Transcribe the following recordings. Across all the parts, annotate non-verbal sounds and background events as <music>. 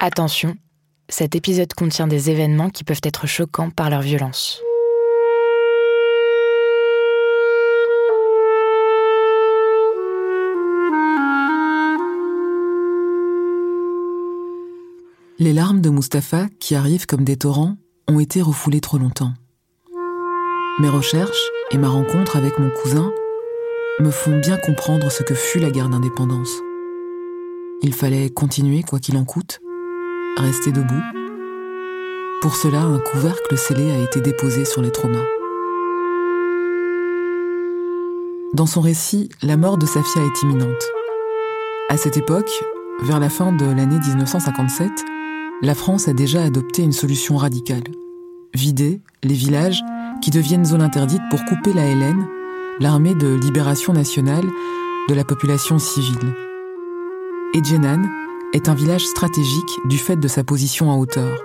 Attention, cet épisode contient des événements qui peuvent être choquants par leur violence. Les larmes de Mustapha, qui arrivent comme des torrents, ont été refoulées trop longtemps. Mes recherches et ma rencontre avec mon cousin me font bien comprendre ce que fut la guerre d'indépendance. Il fallait continuer quoi qu'il en coûte, rester debout. Pour cela, un couvercle scellé a été déposé sur les traumas. Dans son récit, la mort de Safia est imminente. À cette époque, vers la fin de l'année 1957, la France a déjà adopté une solution radicale. Vider les villages qui deviennent zone interdite pour couper la LN l'armée de libération nationale de la population civile. Edjenan est un village stratégique du fait de sa position en hauteur.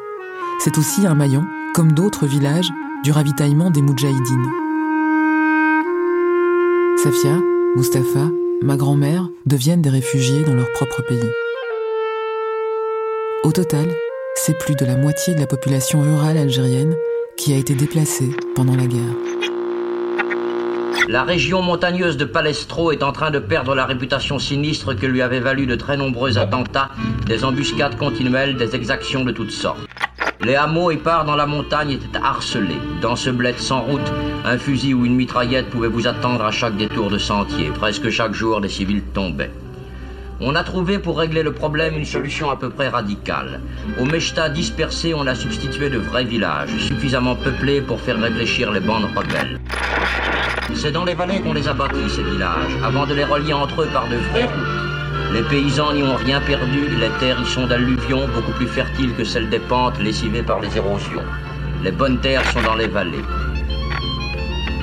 C'est aussi un maillon, comme d'autres villages, du ravitaillement des Moudjahidines. Safia, Mustapha, ma grand-mère deviennent des réfugiés dans leur propre pays. Au total, c'est plus de la moitié de la population rurale algérienne qui a été déplacée pendant la guerre. La région montagneuse de Palestro est en train de perdre la réputation sinistre que lui avait valu de très nombreux attentats, des embuscades continuelles, des exactions de toutes sortes. Les hameaux épars dans la montagne étaient harcelés. Dans ce bled sans route, un fusil ou une mitraillette pouvait vous attendre à chaque détour de sentier. Presque chaque jour, des civils tombaient. On a trouvé pour régler le problème une solution à peu près radicale. Aux Mechta dispersés, on a substitué de vrais villages, suffisamment peuplés pour faire réfléchir les bandes rebelles. C'est dans les vallées qu'on les a bâtis, ces villages, avant de les relier entre eux par de vraies routes. Les paysans n'y ont rien perdu, les terres y sont d'alluvions beaucoup plus fertiles que celles des pentes lessivées par les érosions. Les bonnes terres sont dans les vallées.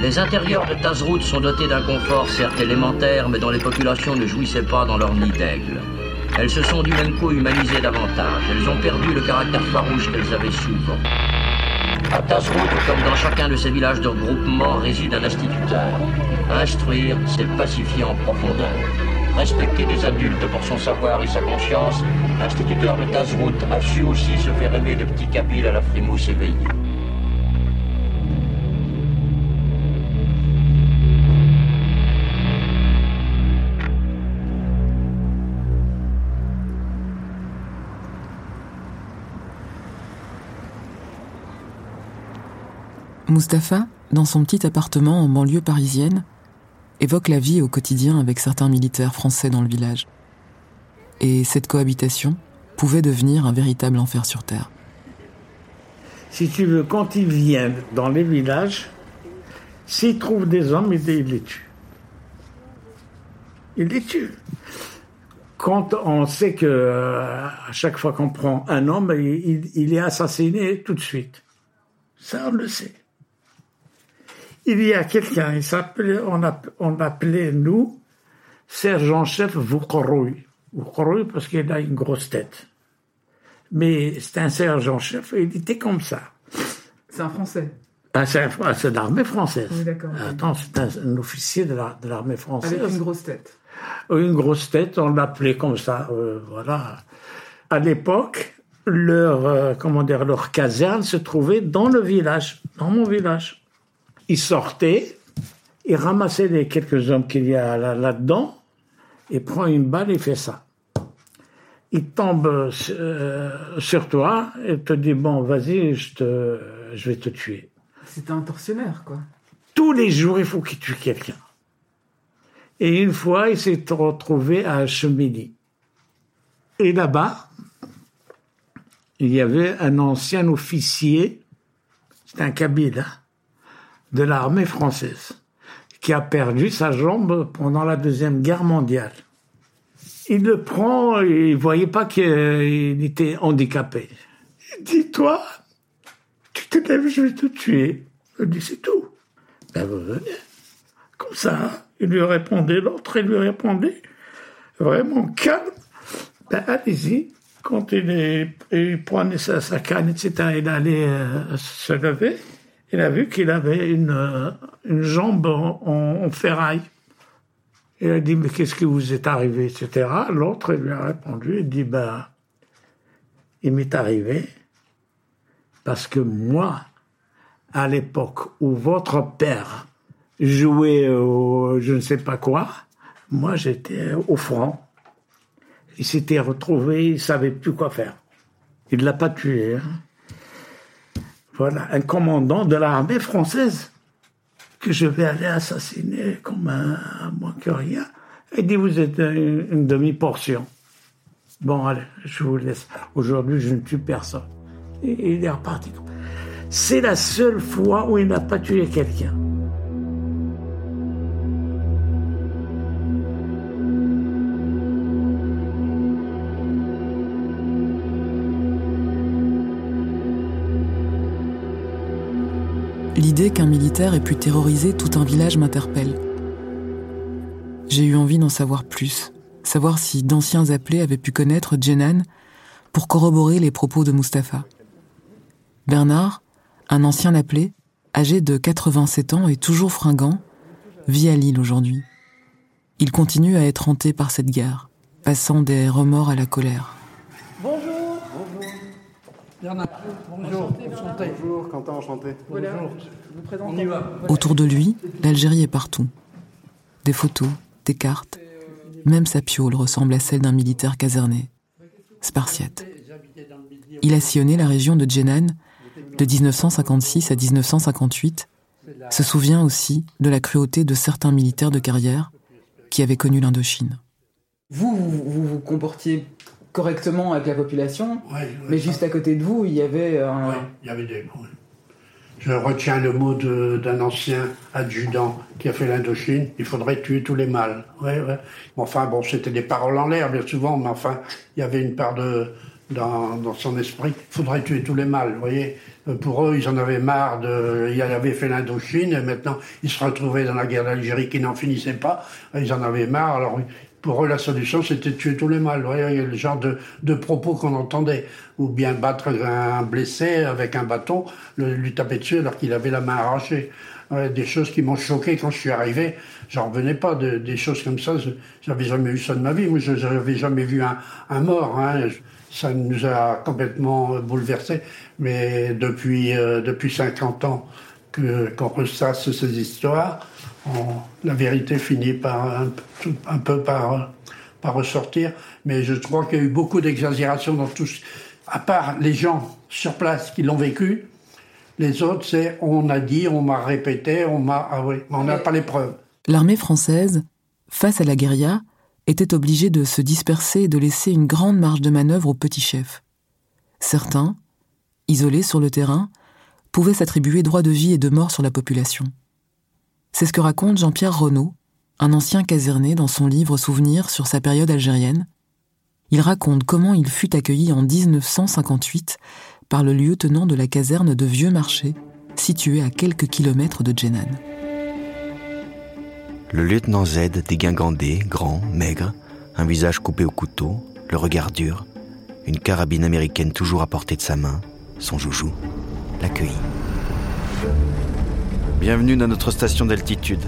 Les intérieurs de Tazrout sont dotés d'un confort certes élémentaire, mais dont les populations ne jouissaient pas dans leur nid d'aigle. Elles se sont du même coup humanisées davantage. Elles ont perdu le caractère farouche qu'elles avaient souvent. À Tazrout, comme dans chacun de ces villages de regroupement, réside un instituteur. Instruire, c'est pacifier en profondeur. Respecter des adultes pour son savoir et sa conscience, l'instituteur de Tazrout a su aussi se faire aimer de petits Kabyles à la frimousse éveillée. Mustapha, dans son petit appartement en banlieue parisienne, évoque la vie au quotidien avec certains militaires français dans le village. Et cette cohabitation pouvait devenir un véritable enfer sur Terre. Si tu veux, quand ils viennent dans les villages, s'ils trouvent des hommes, ils les tuent. Ils les tuent. Quand on sait que à chaque fois qu'on prend un homme, il, il est assassiné tout de suite. Ça, on le sait il y a quelqu'un, il s'appelait, on, on appelait nous, sergent-chef Voukhoroui. Voukhoroui parce qu'il a une grosse tête. Mais c'est un sergent-chef il était comme ça. C'est un Français ah, C'est l'armée française. Oui, d'accord. Attends, c'est un, officier de l'armée française. Avec une grosse tête. Une grosse tête, on l'appelait comme ça, euh, voilà. À l'époque, leur, euh, comment dire, leur caserne se trouvait dans le village, dans mon village il sortait, il ramassait les quelques hommes qu'il y a là-dedans, il prend une balle et fait ça. Il tombe euh, sur toi et te dit bon vas-y je te je vais te tuer. C'est un tortionnaire quoi. Tous les jours il faut qu'il tue quelqu'un. Et une fois il s'est retrouvé à Chemilly. Et là-bas il y avait un ancien officier, c'est un Kabyle, hein, de l'armée française, qui a perdu sa jambe pendant la Deuxième Guerre mondiale. Il le prend, et il voyait pas qu'il était handicapé. Il dit, toi, tu te lèves, je vais te tuer. Il dit, c'est tout. Ben, vous venez. Comme ça, il lui répondait, l'autre, il lui répondait, vraiment calme. Ben, allez-y. Quand il, prenait sa, sa canne, etc., il allait euh, se lever il a vu qu'il avait une, euh, une jambe en, ferraille. Il a dit, mais qu'est-ce qui vous est arrivé, etc. L'autre lui a répondu, il dit, ben, il m'est arrivé parce que moi, à l'époque où votre père jouait au je ne sais pas quoi, moi j'étais au front. Il s'était retrouvé, il savait plus quoi faire. Il l'a pas tué. hein. Voilà, un commandant de l'armée française que je vais aller assassiner comme un, un moins que rien. Il dit, vous êtes une, une demi-portion. Bon, allez, je vous laisse. Aujourd'hui, je ne tue personne. Et il est reparti. C'est la seule fois où il n'a pas tué quelqu'un. L'idée qu'un militaire ait pu terroriser tout un village m'interpelle. J'ai eu envie d'en savoir plus, savoir si d'anciens appelés avaient pu connaître Jenan pour corroborer les propos de Mustapha. Bernard, un ancien appelé, âgé de 87 ans et toujours fringant, vit à Lille aujourd'hui. Il continue à être hanté par cette guerre, passant des remords à la colère. Bonjour. Bernard. Bonjour. Bonjour, Quentin, enchanté. Voilà, je vous présente. On y va. Autour de lui, l'Algérie est partout. Des photos, des cartes. Même sa piole ressemble à celle d'un militaire caserné. Spartiate. Il a sillonné la région de Djenan de 1956 à 1958, se souvient aussi de la cruauté de certains militaires de carrière qui avaient connu l'Indochine. Vous, vous, vous vous comportiez correctement avec la population, Ouais, ouais, mais ça- juste à côté de vous, il y avait un... ouais, il y avait des. Je retiens le mot d'un ancien adjudant qui a fait l'Indochine. Il faudrait tuer tous les mâles. Ouais, ouais. Enfin, bon, c'était des paroles en l'air, bien souvent, mais enfin, il y avait une part de dans, dans son esprit. Il faudrait tuer tous les mâles. Vous voyez, Euh, pour eux, ils en avaient marre de. Ils avaient fait l'Indochine et maintenant ils se retrouvaient dans la guerre d'Algérie qui n'en finissait pas. Ils en avaient marre. Alors pour eux, la solution, c'était tuer tous les mâles. Voyez, le genre de, de propos qu'on entendait. Ou bien battre un blessé avec un bâton, le- lui taper dessus alors qu'il avait la main arrachée. Des choses qui m'ont choqué quand je suis arrivé. J'en revenais pas de, des choses comme ça. J'avais jamais vu ça de ma vie. Moi, je n'avais jamais vu un, un mort. Hein. Ça nous a complètement bouleversés. Mais depuis, euh, depuis 50 ans qu'on ressasse ces histoires, on- la vérité finit par un, tout- un peu par, par ressortir. Mais je crois qu'il y a eu beaucoup d'exagération dans tout. ce- À part les gens sur place qui l'ont vécu, les autres, c'est on a dit, on m'a répété, on m'a. Ah oui, mais on n'a pas les preuves. L'armée française, face à la guérilla, était obligée de se disperser et de laisser une grande marge de manœuvre aux petits chefs. Certains, isolés sur le terrain, pouvaient s'attribuer droit de vie et de mort sur la population. C'est ce que raconte Jean-Pierre Renaud, un ancien caserné dans son livre Souvenirs sur sa période algérienne. Il raconte comment il fut accueilli en 1958 par le lieutenant de la caserne de Vieux Marché, située à quelques kilomètres de Djenan. Le lieutenant Z, dégingandé, grand, maigre, un visage coupé au couteau, le regard dur, une carabine américaine toujours à portée de sa main, son joujou, l'accueillit. Bienvenue dans notre station d'altitude.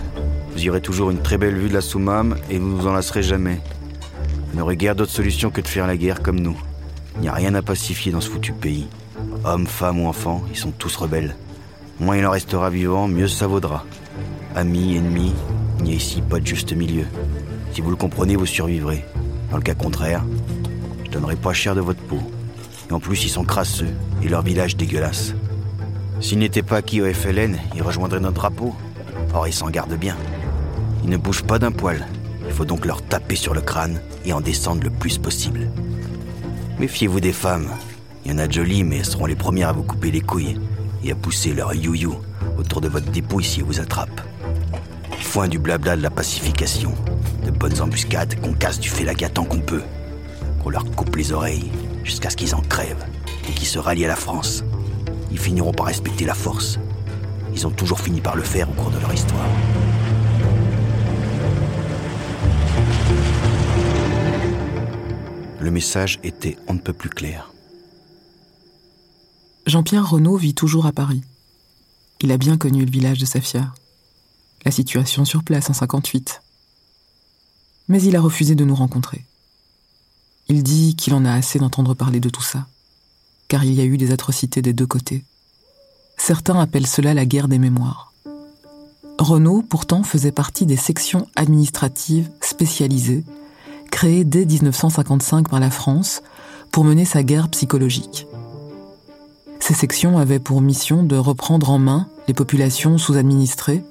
Vous y aurez toujours une très belle vue de la Soumam et vous ne vous en lasserez jamais. Vous n'aurez guère d'autre solution que de faire la guerre comme nous. Il n'y a rien à pacifier dans ce foutu pays. Hommes, femmes ou enfants, ils sont tous rebelles. Moins il en restera vivant, mieux ça vaudra. Amis, ennemis, il n'y a ici pas de juste milieu. Si vous le comprenez, vous survivrez. Dans le cas contraire, je donnerai pas cher de votre peau. Et en plus, ils sont crasseux et leur village dégueulasse. S'ils n'étaient pas acquis au FLN, ils rejoindraient notre drapeau. Or, ils s'en gardent bien. Ils ne bougent pas d'un poil. Il faut donc leur taper sur le crâne et en descendre le plus possible. Méfiez-vous des femmes. Il y en a de jolies, mais elles seront les premières à vous couper les couilles et à pousser leur you-you autour de votre dépouille si elles vous attrapent. Foin du blabla de la pacification, de bonnes embuscades qu'on casse du félaga tant qu'on peut, qu'on leur coupe les oreilles jusqu'à ce qu'ils en crèvent et qu'ils se rallient à la France. Ils finiront par respecter la force. Ils ont toujours fini par le faire au cours de leur histoire. Le message était on ne peut plus clair. Jean-Pierre Renaud vit toujours à Paris. Il a bien connu le village de Safia. La situation sur place en 58. Mais il a refusé de nous rencontrer. Il dit qu'il en a assez d'entendre parler de tout ça, car il y a eu des atrocités des deux côtés. Certains appellent cela la guerre des mémoires. Renault, pourtant, faisait partie des sections administratives spécialisées, créées dès 1955 par la France pour mener sa guerre psychologique. Ces sections avaient pour mission de reprendre en main les populations sous-administrées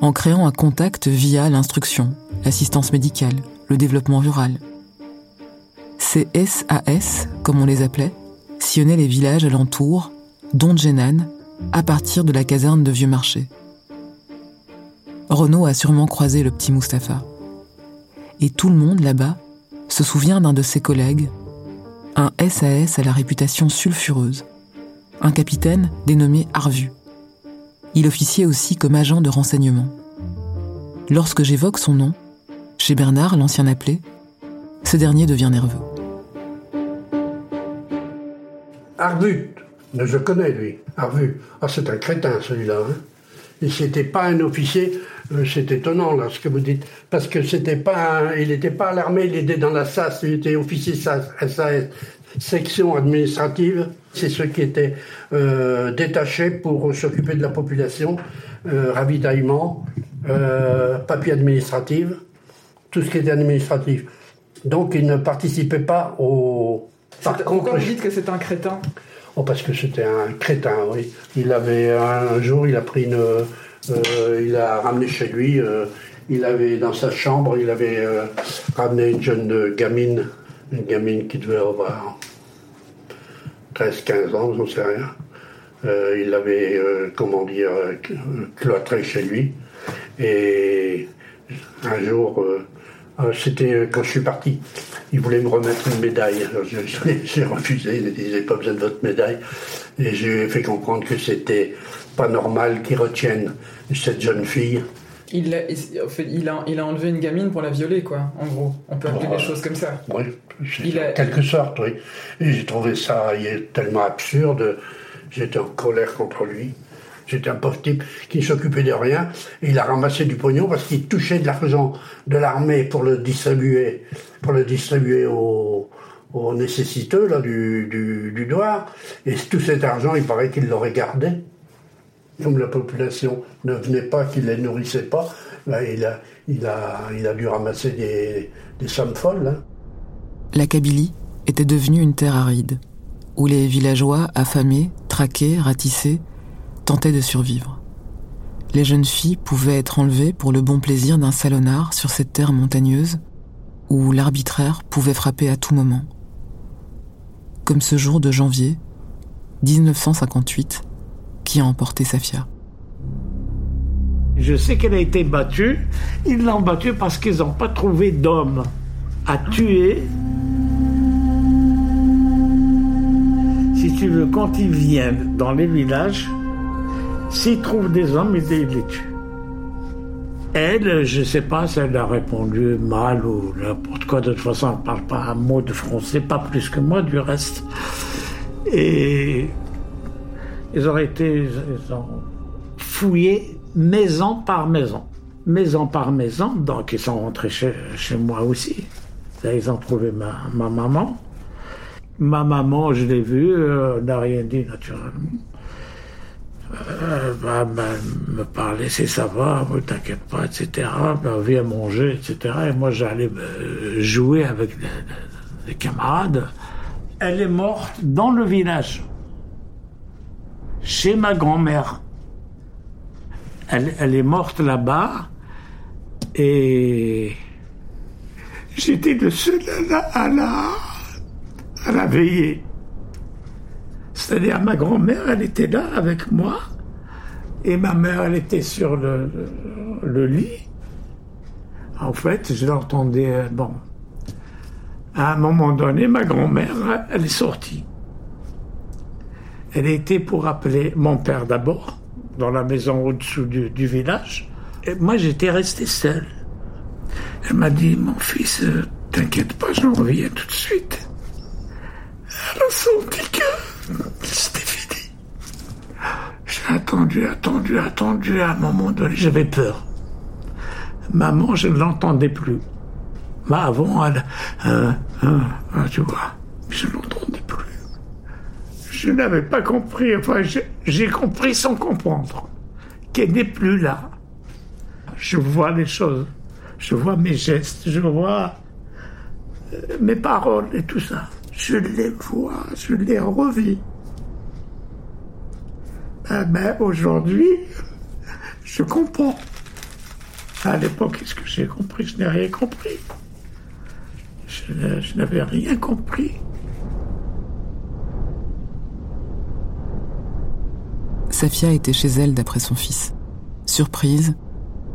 en créant un contact via l'instruction, l'assistance médicale, le développement rural. Ces SAS, comme on les appelait, les villages alentours, dont Djenan, à partir de la caserne de Vieux Marché. Renaud a sûrement croisé le petit Mustapha. Et tout le monde là-bas se souvient d'un de ses collègues, un SAS à la réputation sulfureuse, un capitaine dénommé Arvu. Il officiait aussi comme agent de renseignement. Lorsque j'évoque son nom, chez Bernard, l'ancien appelé, ce dernier devient nerveux. Arvu, je connais lui, Arvu. Ah, c'est un crétin celui-là. Hein. Et c'était pas un officier, euh, c'est étonnant là ce que vous dites, parce que c'était pas, il n'était pas à l'armée, il était dans la SAS, il était officier SAS, SAS section administrative. C'est ceux qui étaient euh, détachés pour s'occuper de la population, euh, ravitaillement, papier administratif, tout ce qui était administratif. Donc ils ne participaient pas au. Par contre, pourquoi vous dites que c'est un crétin? Oh, parce que c'était un crétin, oui. Il avait un jour, il a pris une, il a ramené chez lui. il avait dans sa chambre, il avait ramené une jeune gamine une gamine qui devait avoir 13-15 ans, j'en sais rien. Euh, il l'avait, euh, comment dire, cloîtré chez lui. Et un jour, euh, c'était quand je suis parti, il voulait me remettre une médaille. <laughs> J'ai refusé, il disait pas besoin de votre médaille. Et j'ai fait comprendre que c'était pas normal qu'il retienne cette jeune fille il a, il, a, il a enlevé une gamine pour la violer, quoi, en gros. On peut appeler des choses comme ça. Oui, en quelque sorte, oui. Et j'ai trouvé ça tellement absurde. J'étais en colère contre lui. J'étais un pauvre type qui s'occupait de rien. Et il a ramassé du pognon parce qu'il touchait de l'argent de l'armée pour le distribuer, pour le distribuer aux, aux nécessiteux là, du, du, du Et tout cet argent, il paraît qu'il l'aurait gardé comme la population ne venait pas, qu'il ne les nourrissait pas, ben, il, a, il, a, il, a, dû ramasser des, des sommes folles. Hein. La Kabylie était devenue une terre aride, où les villageois, affamés, traqués, ratissés, tentaient de survivre. Les jeunes filles pouvaient être enlevées pour le bon plaisir d'un salonnard sur cette terre montagneuse, où l'arbitraire pouvait frapper à tout moment. Comme ce jour de janvier 1958, qui a emporté Safia. Je sais qu'elle a été battue. Ils l'ont battue parce qu'ils n'ont pas trouvé d'homme à tuer. Si tu veux, quand ils viennent dans les villages, s'ils trouvent des hommes, ils les tuent. Elle, je ne sais pas si elle a répondu mal ou n'importe quoi. De toute façon, elle ne parle pas un mot de français, pas plus que moi du reste. Et ils ont été ils ont fouillé maison par maison. Maison par maison, donc ils sont rentrés chez, moi aussi. Là, ils ont trouvé ma, ma maman. Ma maman, je l'ai vue, euh, n'a rien dit naturellement. Euh, bah, bah, me parlait, c'est ça va, t'inquiète pas, etc. Bah, viens manger, etc. Et moi, j'allais euh, jouer avec les camarades. Elle est morte dans le village chez ma grand-mère. Elle, est morte là-bas et j'étais le seul à la, à la, veiller. C'est-à-dire ma grand-mère, elle était là avec moi et ma mère, elle était sur le, lit. En fait, je l'entendais, bon, à un moment donné, ma grand-mère, elle est sortie. Elle était pour appeler mon père d'abord, dans la maison au-dessous du, village. Et moi, j'étais resté seul. Elle m'a dit, mon fils, euh, t'inquiète pas, je reviens tout de suite. Elle a senti que c'était fini. J'ai attendu, attendu, attendu. À un moment donné, j'avais peur. Maman, je ne l'entendais plus. Bah avant, elle, euh, euh, euh, tu vois, je n'entendais plus. Je n'avais pas compris, enfin j'ai compris sans comprendre qu'elle n'est plus là. Je vois les choses, je vois mes gestes, je vois mes paroles et tout ça. Je les vois, je les revis. Ah ben, aujourd'hui, je comprends. À l'époque, qu'est-ce que j'ai compris? Je n'ai rien compris. Je, n'avais rien compris. Safia était chez elle d'après son fils, surprise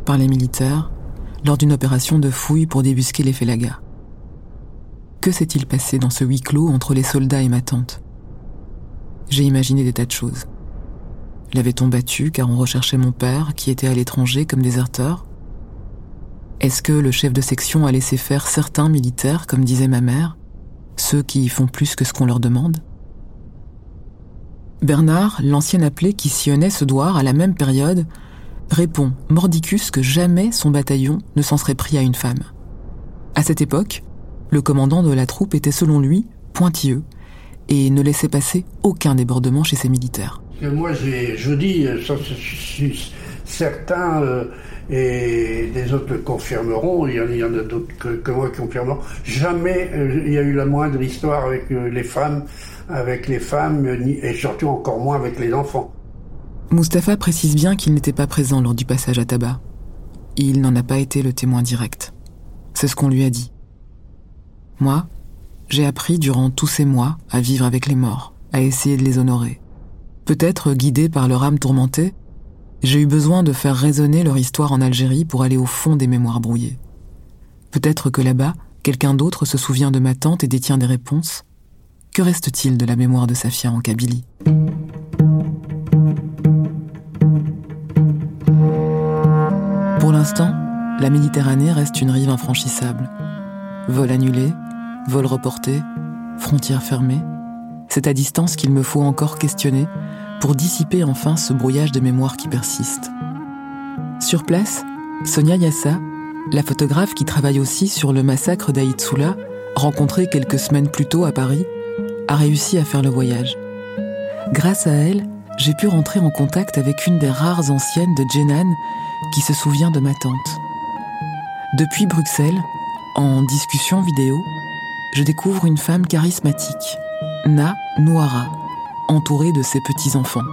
par les militaires lors d'une opération de fouille pour débusquer les Félagas. Que s'est-il passé dans ce huis clos entre les soldats et ma tante? J'ai imaginé des tas de choses. L'avait-on battu car on recherchait mon père qui était à l'étranger comme déserteur Est-ce que le chef de section a laissé faire certains militaires, comme disait ma mère, ceux qui font plus que ce qu'on leur demande? Bernard, l'ancien appelé qui sillonnait ce douar à la même période, répond mordicus que jamais son bataillon ne s'en serait pris à une femme. À cette époque, le commandant de la troupe était selon lui pointilleux et ne laissait passer aucun débordement chez ses militaires. Moi, je dis, ça, certains euh, et des autres le confirmeront, il y en, a d'autres que, moi qui confirmeront, jamais euh, il y a eu la moindre histoire avec euh, les femmes, avec les femmes, et surtout encore moins avec les enfants. Mustapha précise bien qu'il n'était pas présent lors du passage à tabac. Il n'en a pas été le témoin direct. C'est ce qu'on lui a dit. Moi, j'ai appris durant tous ces mois à vivre avec les morts, à essayer de les honorer. Peut-être guidé par leur âme tourmentée, j'ai eu besoin de faire résonner leur histoire en Algérie pour aller au fond des mémoires brouillées. Peut-être que là-bas, quelqu'un d'autre se souvient de ma tante et détient des réponses. Que reste-t-il de la mémoire de Safia en Kabylie? Pour l'instant, la Méditerranée reste une rive infranchissable. Vol annulé, vol reporté, frontières fermées. C'est à distance qu'il me faut encore questionner pour dissiper enfin ce brouillage de mémoire qui persiste. Sur place, Sonia Yassa, la photographe qui travaille aussi sur le massacre d'Aïd Soula, rencontrée quelques semaines plus tôt à Paris, a réussi à faire le voyage. Grâce à elle, j'ai pu rentrer en contact avec une des rares anciennes de Jenan qui se souvient de ma tante. Depuis Bruxelles, en discussion vidéo, je découvre une femme charismatique, Na Noara, entourée de ses petits-enfants.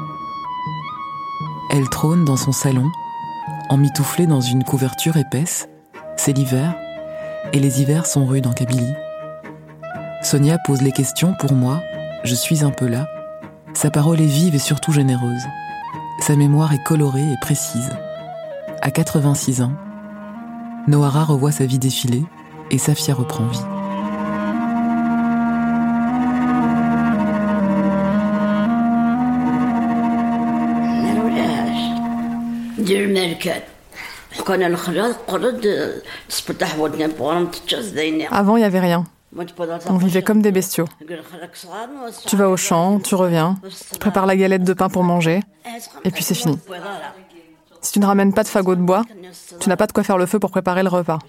Elle trône dans son salon, emmitouflée dans une couverture épaisse. C'est l'hiver, et les hivers sont rudes en Kabylie. Sonia pose les questions pour moi, je suis un peu là. Sa parole est vive et surtout généreuse. Sa mémoire est colorée et précise. À 86 ans, Noara revoit sa vie défiler et Safia reprend vie. Avant, il n'y avait rien. On vivait comme des bestiaux. Tu vas au champ, tu reviens, tu prépares la galette de pain pour manger, et puis c'est fini. Si tu ne ramènes pas de fagot de bois, tu n'as pas de quoi faire le feu pour préparer le repas.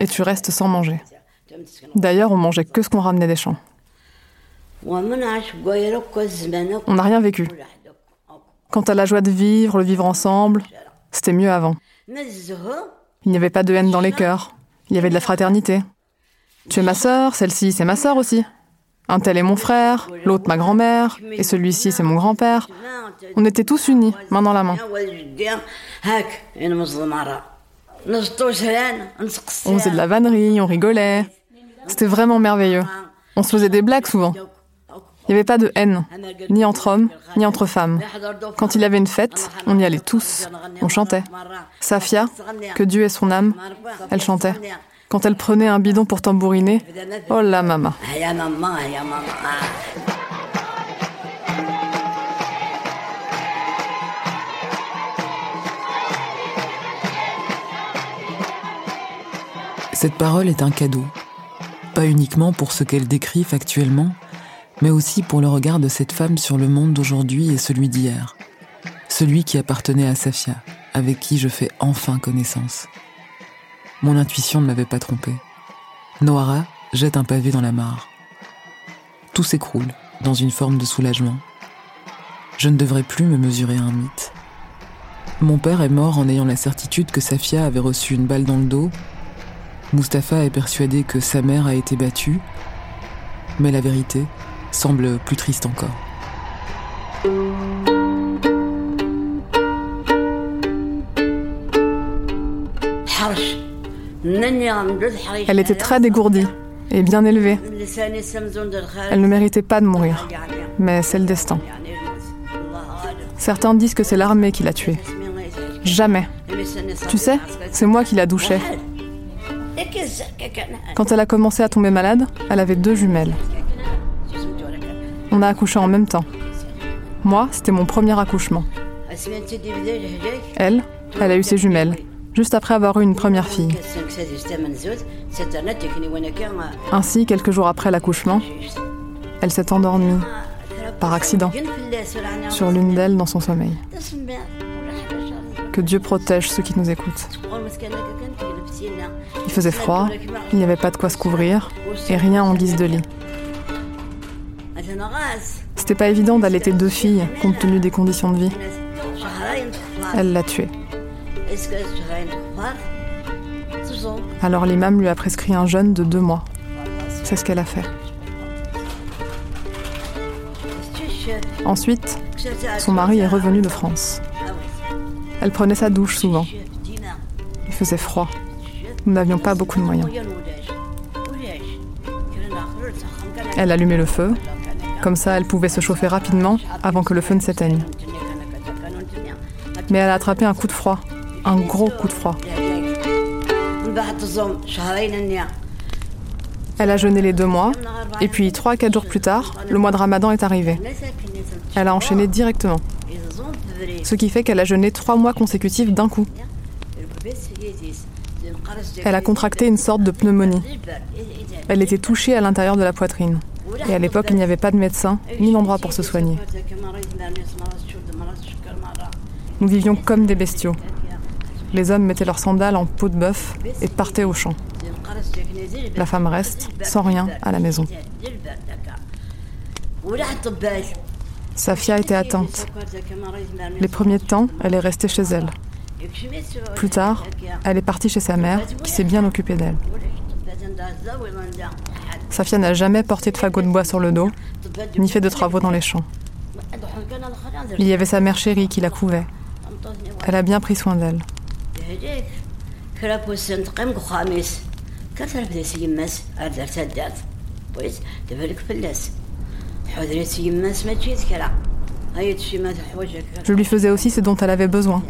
Et tu restes sans manger. D'ailleurs, on mangeait que ce qu'on ramenait des champs. On n'a rien vécu. Quant à la joie de vivre, le vivre ensemble, c'était mieux avant. Il n'y avait pas de haine dans les cœurs. Il y avait de la fraternité. Tu es ma sœur, celle-ci c'est ma sœur aussi. Un tel est mon frère, l'autre ma grand-mère, et celui-ci c'est mon grand-père. On était tous unis, main dans la main. On faisait de la vannerie, on rigolait. C'était vraiment merveilleux. On se faisait des blagues souvent. Il n'y avait pas de haine, ni entre hommes, ni entre femmes. Quand il y avait une fête, on y allait tous. On chantait. Safia, que Dieu ait son âme, elle chantait. Quand elle prenait un bidon pour tambouriner, oh la maman. Cette parole est un cadeau, pas uniquement pour ce qu'elle décrit factuellement, mais aussi pour le regard de cette femme sur le monde d'aujourd'hui et celui d'hier. Celui qui appartenait à Safia, avec qui je fais enfin connaissance. Mon intuition ne m'avait pas trompé. Noara jette un pavé dans la mare. Tout s'écroule dans une forme de soulagement. Je ne devrais plus me mesurer un mythe. Mon père est mort en ayant la certitude que Safia avait reçu une balle dans le dos. Mustapha est persuadé que sa mère a été battue. Mais la vérité semble plus triste encore. Elle était très dégourdie et bien élevée. Elle ne méritait pas de mourir, mais c'est le destin. Certains disent que c'est l'armée qui l'a tuée. Jamais. Tu sais, c'est moi qui la douchais. Quand elle a commencé à tomber malade, elle avait deux jumelles. On a accouché en même temps. Moi, c'était mon premier accouchement. Elle, elle a eu ses jumelles, juste après avoir eu une première fille. Ainsi, quelques jours après l'accouchement, elle s'est endormie, par accident, sur l'une d'elles dans son sommeil. Que Dieu protège ceux qui nous écoutent. Il faisait froid, il n'y avait pas de quoi se couvrir, et rien en guise de lit. C'était pas évident d'allaiter deux filles compte tenu des conditions de vie. Elle l'a tuée. Alors l'imam lui a prescrit un jeûne de deux mois. C'est ce qu'elle a fait. Ensuite, son mari est revenu de France. Elle prenait sa douche souvent. Il faisait froid. Nous n'avions pas beaucoup de moyens. Elle allumait le feu. Comme ça, elle pouvait se chauffer rapidement avant que le feu ne s'éteigne. Mais elle a attrapé un coup de froid. Un gros coup de froid. Elle a jeûné les deux mois, et puis trois à quatre jours plus tard, le mois de Ramadan est arrivé. Elle a enchaîné directement. Ce qui fait qu'elle a jeûné trois mois consécutifs d'un coup. Elle a contracté une sorte de pneumonie. Elle était touchée à l'intérieur de la poitrine. Et à l'époque, il n'y avait pas de médecin ni d'endroit pour se soigner. Nous vivions comme des bestiaux. Les hommes mettaient leurs sandales en peau de bœuf et partaient au champ. La femme reste sans rien à la maison. Safia était atteinte. Les premiers temps, elle est restée chez elle. Plus tard, elle est partie chez sa mère, qui s'est bien occupée d'elle. Safia n'a jamais porté de fagot de bois sur le dos, ni fait de travaux dans les champs. Il y avait sa mère chérie qui la couvait. Elle a bien pris soin d'elle. Je lui faisais aussi ce dont elle avait besoin.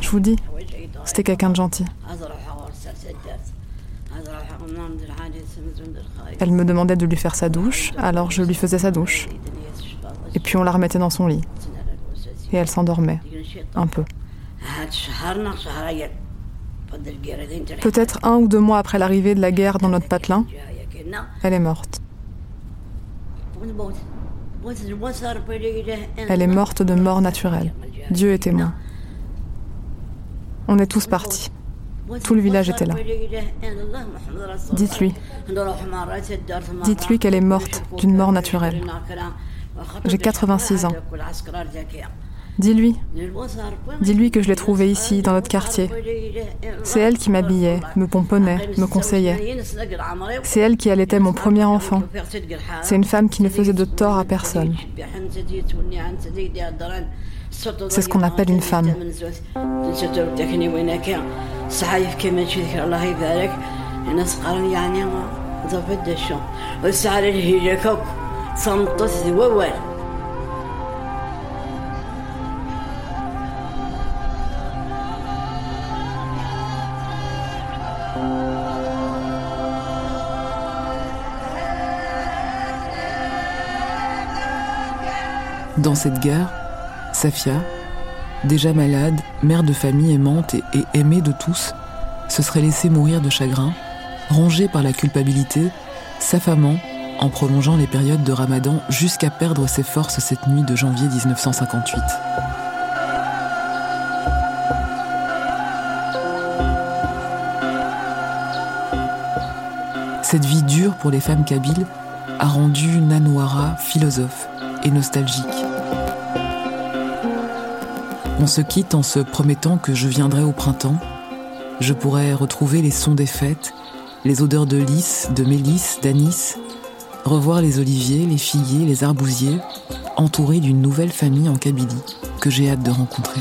Je vous dis, c'était quelqu'un de gentil. Elle me demandait de lui faire sa douche, alors je lui faisais sa douche. Et puis on la remettait dans son lit. Et elle s'endormait, un peu. Peut-être un ou deux mois après l'arrivée de la guerre dans notre patelin, elle est morte. Elle est morte de mort naturelle. Dieu est témoin. On est tous partis. Tout le village était là. Dites-lui. Dites-lui qu'elle est morte d'une mort naturelle. J'ai 86 ans. Dis-lui. Dis-lui que je l'ai trouvée ici, dans notre quartier. C'est elle qui m'habillait, me pomponnait, me conseillait. C'est elle qui allaitait mon premier enfant. C'est une femme qui ne faisait de tort à personne. C'est ce qu'on appelle une femme. Dans cette guerre, Safia, déjà malade, mère de famille aimante et, aimée de tous, se serait laissée mourir de chagrin, rongée par la culpabilité, s'affamant en prolongeant les périodes de ramadan jusqu'à perdre ses forces cette nuit de janvier 1958. Cette vie dure pour les femmes kabyles a rendu Nanouara philosophe et nostalgique. On se quitte en se promettant que je viendrai au printemps. Je pourrai retrouver les sons des fêtes, les odeurs de lys, de mélisse, d'anis, revoir les oliviers, les figuiers, les arbousiers, entourés d'une nouvelle famille en Kabylie que j'ai hâte de rencontrer.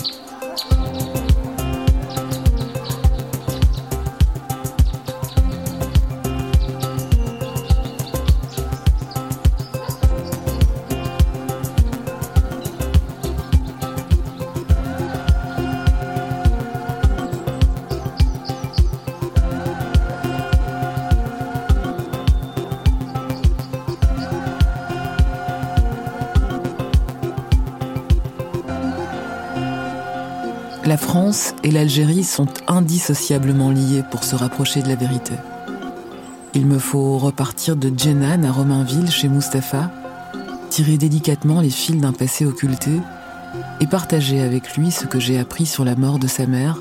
La France et l'Algérie sont indissociablement liées pour se rapprocher de la vérité. Il me faut repartir de Djenan à Romainville chez Mustapha, tirer délicatement les fils d'un passé occulté et partager avec lui ce que j'ai appris sur la mort de sa mère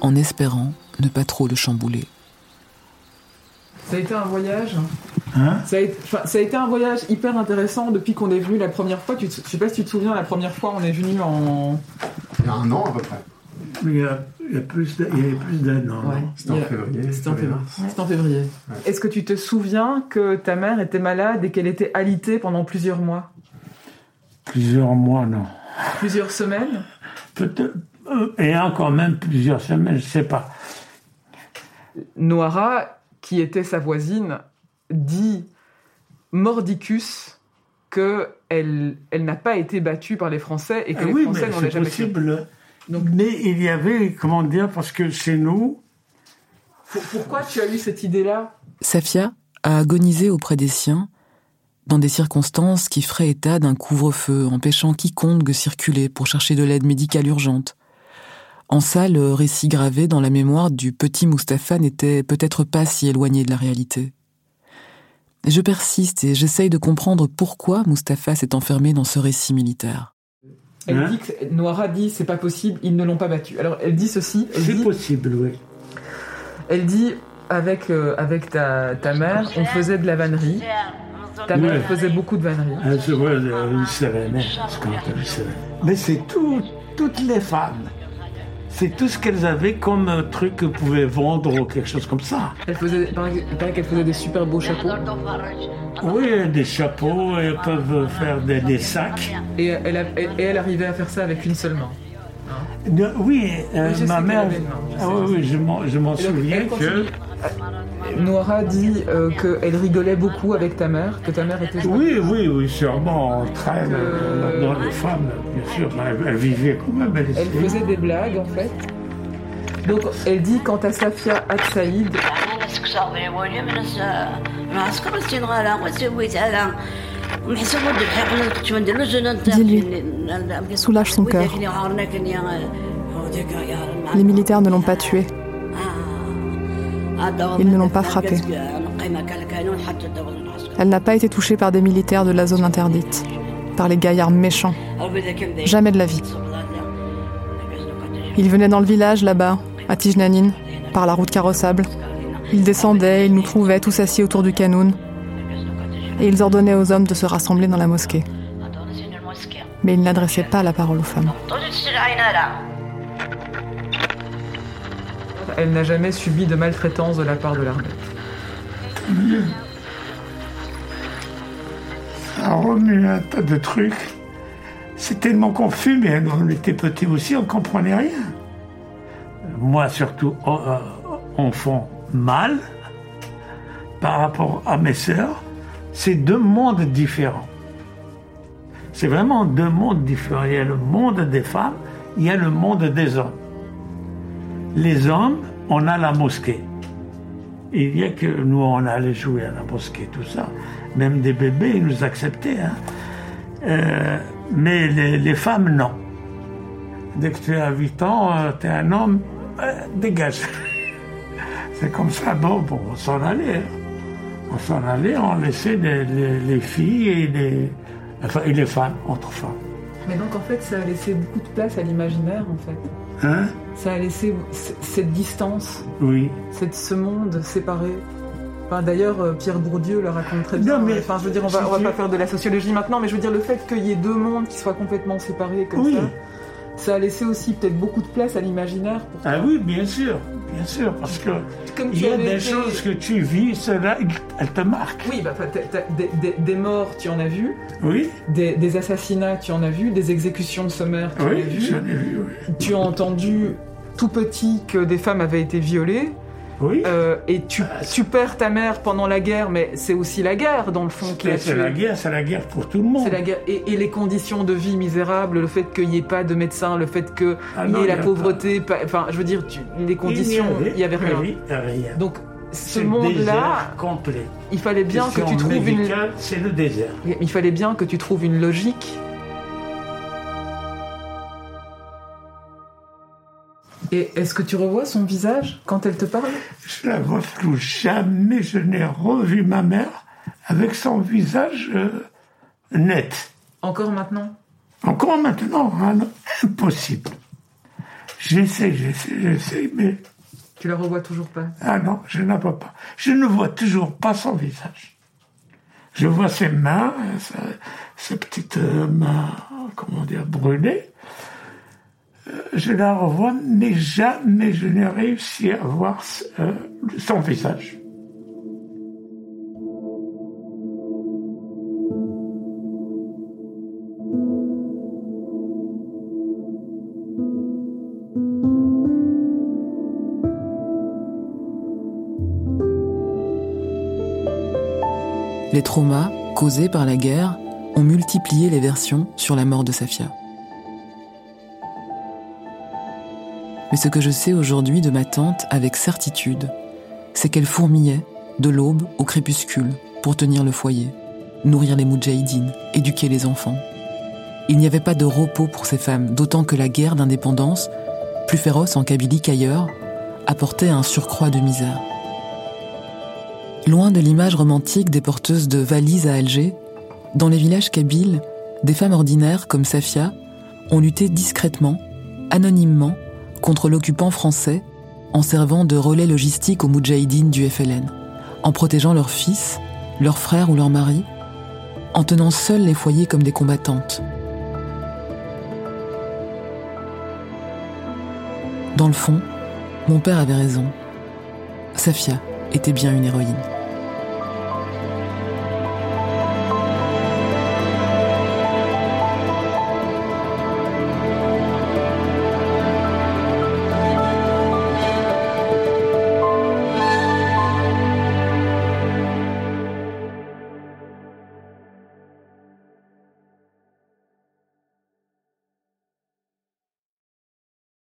en espérant ne pas trop le chambouler. Ça a été un voyage. Hein? Ça, a été, ça, a été, un voyage hyper intéressant depuis qu'on est venu la première fois. Tu te, je sais pas si tu te souviens, la première fois, on est venu en. Il y a un an à peu près. Il y a, il y a plus d'un an. Ouais, C'était en février. C'était en février. En février. Ouais. Est-ce que tu te souviens que ta mère était malade et qu'elle était alitée pendant plusieurs mois? Plusieurs mois, non. Plusieurs semaines? Peut-être. Euh, et encore même plusieurs semaines, je ne sais pas. Noara, qui était sa voisine, dit mordicus qu'elle elle, n'a pas été battue par les Français et que ah les oui, Français n'en ont jamais possible. Donc, mais il y avait, comment dire, parce que chez nous. Pourquoi tu as eu cette idée-là Safia a agonisé auprès des siens dans des circonstances qui feraient état d'un couvre-feu, empêchant quiconque de circuler pour chercher de l'aide médicale urgente. En ça, le récit gravé dans la mémoire du petit Mustapha n'était peut-être pas si éloigné de la réalité. Je persiste et j'essaye de comprendre pourquoi Mustapha s'est enfermé dans ce récit militaire. Elle hein dit que Noira dit c'est pas possible, ils ne l'ont pas battu. Alors elle dit ceci. C'est possible, oui. Elle dit avec euh, avec ta, ta mère, on faisait de la vannerie. Ta mère Oui. faisait beaucoup de vannerie. Ah, je vois, euh, une semaine. Mais c'est tout, toutes les femmes. C'est tout ce qu'elles avaient comme euh, truc qu'elles pouvaient vendre ou quelque chose comme ça. Elle faisait, il paraît qu'elle faisait des super beaux chapeaux. Oui, des chapeaux, elles peuvent faire des, des sacs. Et elle, a- et elle arrivait à faire ça avec une seule main. De- oui, euh, ma mère. Ah oui, je oui, je m'en, souviens que. Noira dit euh, qu'elle rigolait beaucoup avec ta mère, que ta mère était. Oui, oui, oui, sûrement. Très Euh, dans les femmes, bien sûr. mais Elle, elle vivait quand même. Elle, Elle faisait des blagues en fait. Donc elle dit quant à Safia Ad Saïd, Dis-lui, soulage son cœur. Les militaires ne l'ont pas tué. Ils ne l'ont pas frappée. Elle n'a pas été touchée par des militaires de la zone interdite, par les gaillards méchants. Jamais de la vie. Ils venaient dans le village là-bas, à Tijnanine, par la route carrossable. Ils descendaient, ils nous trouvaient tous assis autour du canoun. Et ils ordonnaient aux hommes de se rassembler dans la mosquée. Mais ils n'adressaient pas la parole aux femmes. Elle n'a jamais subi de maltraitance de la part de l'armée. Ça remue un tas de trucs. C'est tellement confus, mais on était petits aussi, on ne comprenait rien. Moi, surtout, en- euh, enfant mal, par rapport à mes sœurs, c'est deux mondes différents. C'est vraiment deux mondes différents. Il y a le monde des femmes, il y a le monde des hommes. Les hommes, on a la mosquée. Il y a que nous, on allait jouer à la mosquée, tout ça. Même des bébés, ils nous acceptaient. hein. Euh, mais les, les femmes, non. Dès que tu as 8 ans, tu es un homme, euh, dégage. <laughs> C'est comme ça, bon, bon on s'en allait. hein. On s'en allait, on laissait les, les- les filles et les, enfin, et les femmes, entre femmes. Mais donc en fait ça a laissé beaucoup de place à l'imaginaire en fait. Hein? Ça a laissé cette distance, Oui. cette, ce monde séparé. D'ailleurs, euh, Pierre Bourdieu le raconte très bien. mais enfin, je veux dire, on va, va pas faire de la sociologie maintenant, mais je veux dire, le fait qu'il y ait deux mondes qui soient complètement séparés comme ça, ça a laissé aussi peut-être beaucoup de place à l'imaginaire. Ah oui, bien sûr, bien sûr, parce que il y a des choses que tu vis, cela, elles te marquent. Oui, bah, des, morts, tu en as vu. Oui. Des, assassinats, tu en as vu. Des exécutions sommaires, tu en as vu. Oui, j'en ai vu, oui. Tu as entendu tout petit que des femmes avaient été violées. Oui. Euh, et tu, ah, tu, perds ta mère pendant la guerre, mais c'est aussi la guerre, dans le fond, qui a C'est la guerre, c'est la guerre pour tout le monde. La guerre. Et, les conditions de vie misérables, le fait qu'il n'y ait pas de médecin, le fait qu'il ah y ait la pauvreté, enfin, je veux dire, les conditions, il n'y avait, rien. rien. Donc, ce monde-là, complet. Il fallait bien que tu trouves une. C'est le désert. Il fallait bien que tu trouves une logique Et est-ce que tu revois son visage quand elle te parle? Je la vois floue. Jamais je n'ai revu ma mère avec son visage euh, net. Encore maintenant? Encore maintenant, hein, impossible. J'essaie, j'essaie, j'essaie, mais... Tu la revois toujours pas? Ah non, je ne la vois pas. Je ne vois toujours pas son visage. Je vois ses mains, ses, petites euh, mains, comment dire, brûlées je la revois, mais jamais je n'ai réussi à voir euh, son visage. Les traumas causés par la guerre ont multiplié les versions sur la mort de Safia. Mais ce que je sais aujourd'hui de ma tante avec certitude, c'est qu'elle fourmillait de l'aube au crépuscule pour tenir le foyer, nourrir les moudjahidines, éduquer les enfants. Il n'y avait pas de repos pour ces femmes, d'autant que la guerre d'indépendance, plus féroce en Kabylie qu'ailleurs, apportait un surcroît de misère. Loin de l'image romantique des porteuses de valises à Alger, dans les villages kabyles, des femmes ordinaires comme Safia ont lutté discrètement, anonymement, contre l'occupant français en servant de relais logistique aux Moudjahidines du FLN, en protégeant leurs fils, leurs frères ou leurs maris, en tenant seuls les foyers comme des combattantes. Dans le fond, mon père avait raison. Safia était bien une héroïne.